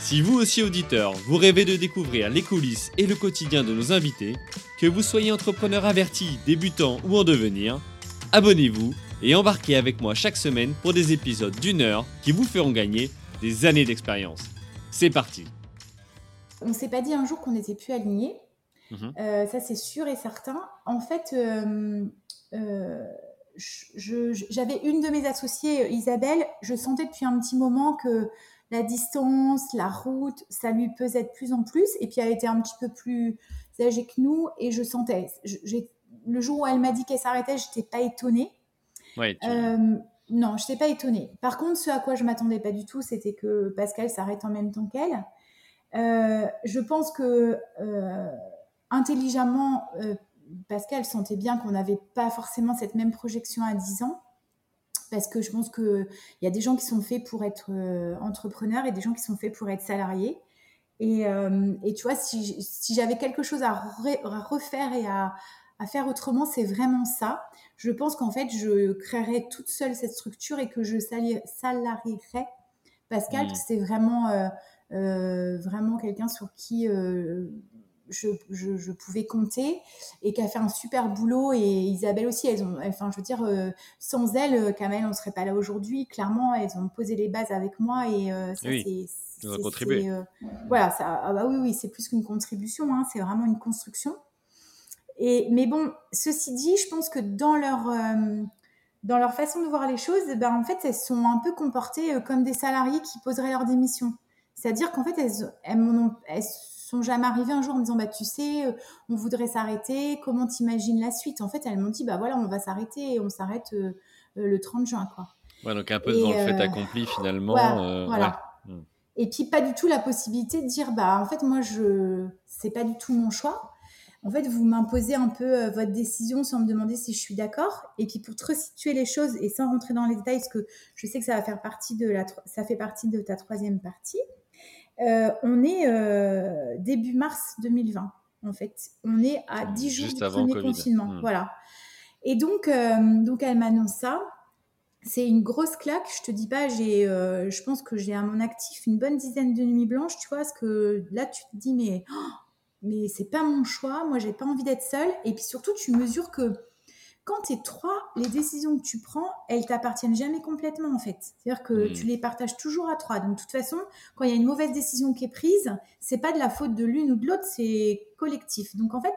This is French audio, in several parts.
Si vous aussi auditeur, vous rêvez de découvrir les coulisses et le quotidien de nos invités, que vous soyez entrepreneur averti, débutant ou en devenir, abonnez-vous et embarquez avec moi chaque semaine pour des épisodes d'une heure qui vous feront gagner des années d'expérience. C'est parti On s'est pas dit un jour qu'on n'était plus alignés. Mhm. Euh, ça, c'est sûr et certain. En fait, euh, euh, j'avais une de mes associées, Isabelle. Je sentais depuis un petit moment que la distance, la route, ça lui pesait de plus en plus. Et puis, elle était un petit peu plus âgée que nous. Et je sentais. je- le jour où elle m'a dit qu'elle s'arrêtait, je n'étais pas étonnée. Ouais, tu- Euh, non, je n'étais pas étonnée. Par contre, ce à quoi je m'attendais pas du tout, c'était que Pascal s'arrête en même temps qu'elle. Euh, je pense que euh, intelligemment, Pascal sentait bien qu'on n'avait pas forcément cette même projection à 10 ans. Parce que je pense qu'il y a des gens qui sont faits pour être euh, entrepreneurs et des gens qui sont faits pour être salariés. Et, euh, et tu vois, si, si j'avais quelque chose à, re- à refaire et à, à faire autrement, c'est vraiment ça. Je pense qu'en fait, je créerais toute seule cette structure et que je salarierais Pascal, Mm. que c'est vraiment, euh, euh, vraiment quelqu'un sur qui je, je- je pouvais compter et qui a fait un super boulot. Et Isabelle aussi, elles ont, enfin, je veux dire, euh, sans elle, euh, Kamel, on ne serait pas là aujourd'hui. Clairement, elles ont posé les bases avec moi et euh, ça, Oui, c'est. elles ont contribué. euh, voilà, ça, ah bah oui, oui, c'est plus qu'une contribution, hein, c'est vraiment une construction. Et, mais bon, ceci dit, je pense que dans leur, dans leur façon de voir les choses, ben, en fait, elles sont un peu comportées comme des salariés qui poseraient leur démission. C'est-à-dire qu'en fait, elles, elles, elles sont jamais arrivées un jour en me disant, bah, tu sais, euh, on voudrait s'arrêter, comment t'imagines la suite? En fait, elles m'ont dit, bah voilà, on va s'arrêter et on s'arrête euh, euh, le 30 juin, quoi. Ouais, donc un peu Et, devant le fait accompli finalement. Voilà, euh, voilà. ouais. Mm. Et puis pas du tout la possibilité de dire bah en fait moi je c'est pas du tout mon choix. En fait vous m'imposez un peu votre décision sans me demander si je suis d'accord. Et puis pour te resituer les choses et sans rentrer dans les détails parce que je sais que ça va faire partie de la ça fait partie de ta troisième partie. Euh, on est euh, début mars 2020 en fait. On est à 10 jours Juste du avant premier Covid. confinement. Hmm. Voilà. Et donc euh, donc elle m'annonce ça c'est une grosse claque. Je te dis pas, j'ai, je pense que j'ai à mon actif une bonne dizaine de nuits blanches, tu vois, parce que là tu te dis mais oh, mais c'est pas mon choix, moi j'ai pas envie d'être seule. Et puis surtout tu mesures que quand tu es trois, les décisions que tu prends, elles t'appartiennent jamais complètement en fait. C'est-à-dire que Mm. tu les partages toujours à trois. Donc de toute façon, quand il y a une mauvaise décision qui est prise, c'est pas de la faute de l'une ou de l'autre, c'est collectif. Donc en fait,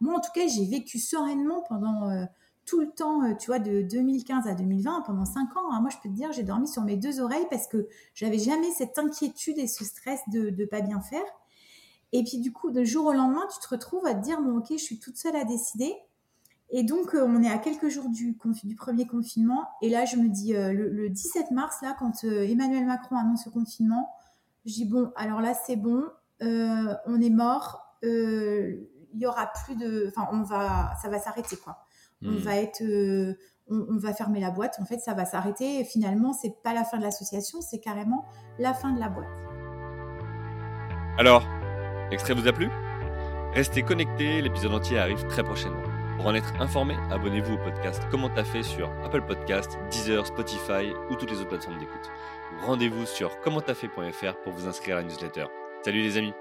moi en tout cas, j'ai vécu sereinement pendant euh, tout le temps, euh, tu vois, de 2015 à 2020, pendant 5 ans, hein, moi je peux te dire, j'ai dormi sur mes deux oreilles parce que j'avais jamais cette inquiétude et ce stress de ne pas bien faire. Et puis du coup, de jour au lendemain, tu te retrouves à te dire, bon ok, je suis toute seule à décider. Et donc, euh, on est à quelques jours du, premier confinement. Et là, je me dis, euh, le, le 17 mars, là, quand euh, Emmanuel Macron annonce le confinement, je dis, bon, alors là, c'est bon, euh, on est mort, il y aura plus de... Enfin, on va, ça va s'arrêter, quoi on Mm. va être on, on va fermer la boîte en fait ça va s'arrêter et finalement c'est pas la fin de l'association c'est carrément la fin de la boîte Alors, l'extrait vous a plu? Restez connectés, l'épisode entier arrive très prochainement. Pour en être informé, abonnez-vous au podcast Comment t'as fait sur Apple Podcast, Deezer, Spotify ou toutes les autres plateformes d'écoute. Ou Rendez-vous sur commenttafait.fr pour vous inscrire à la newsletter. Salut les amis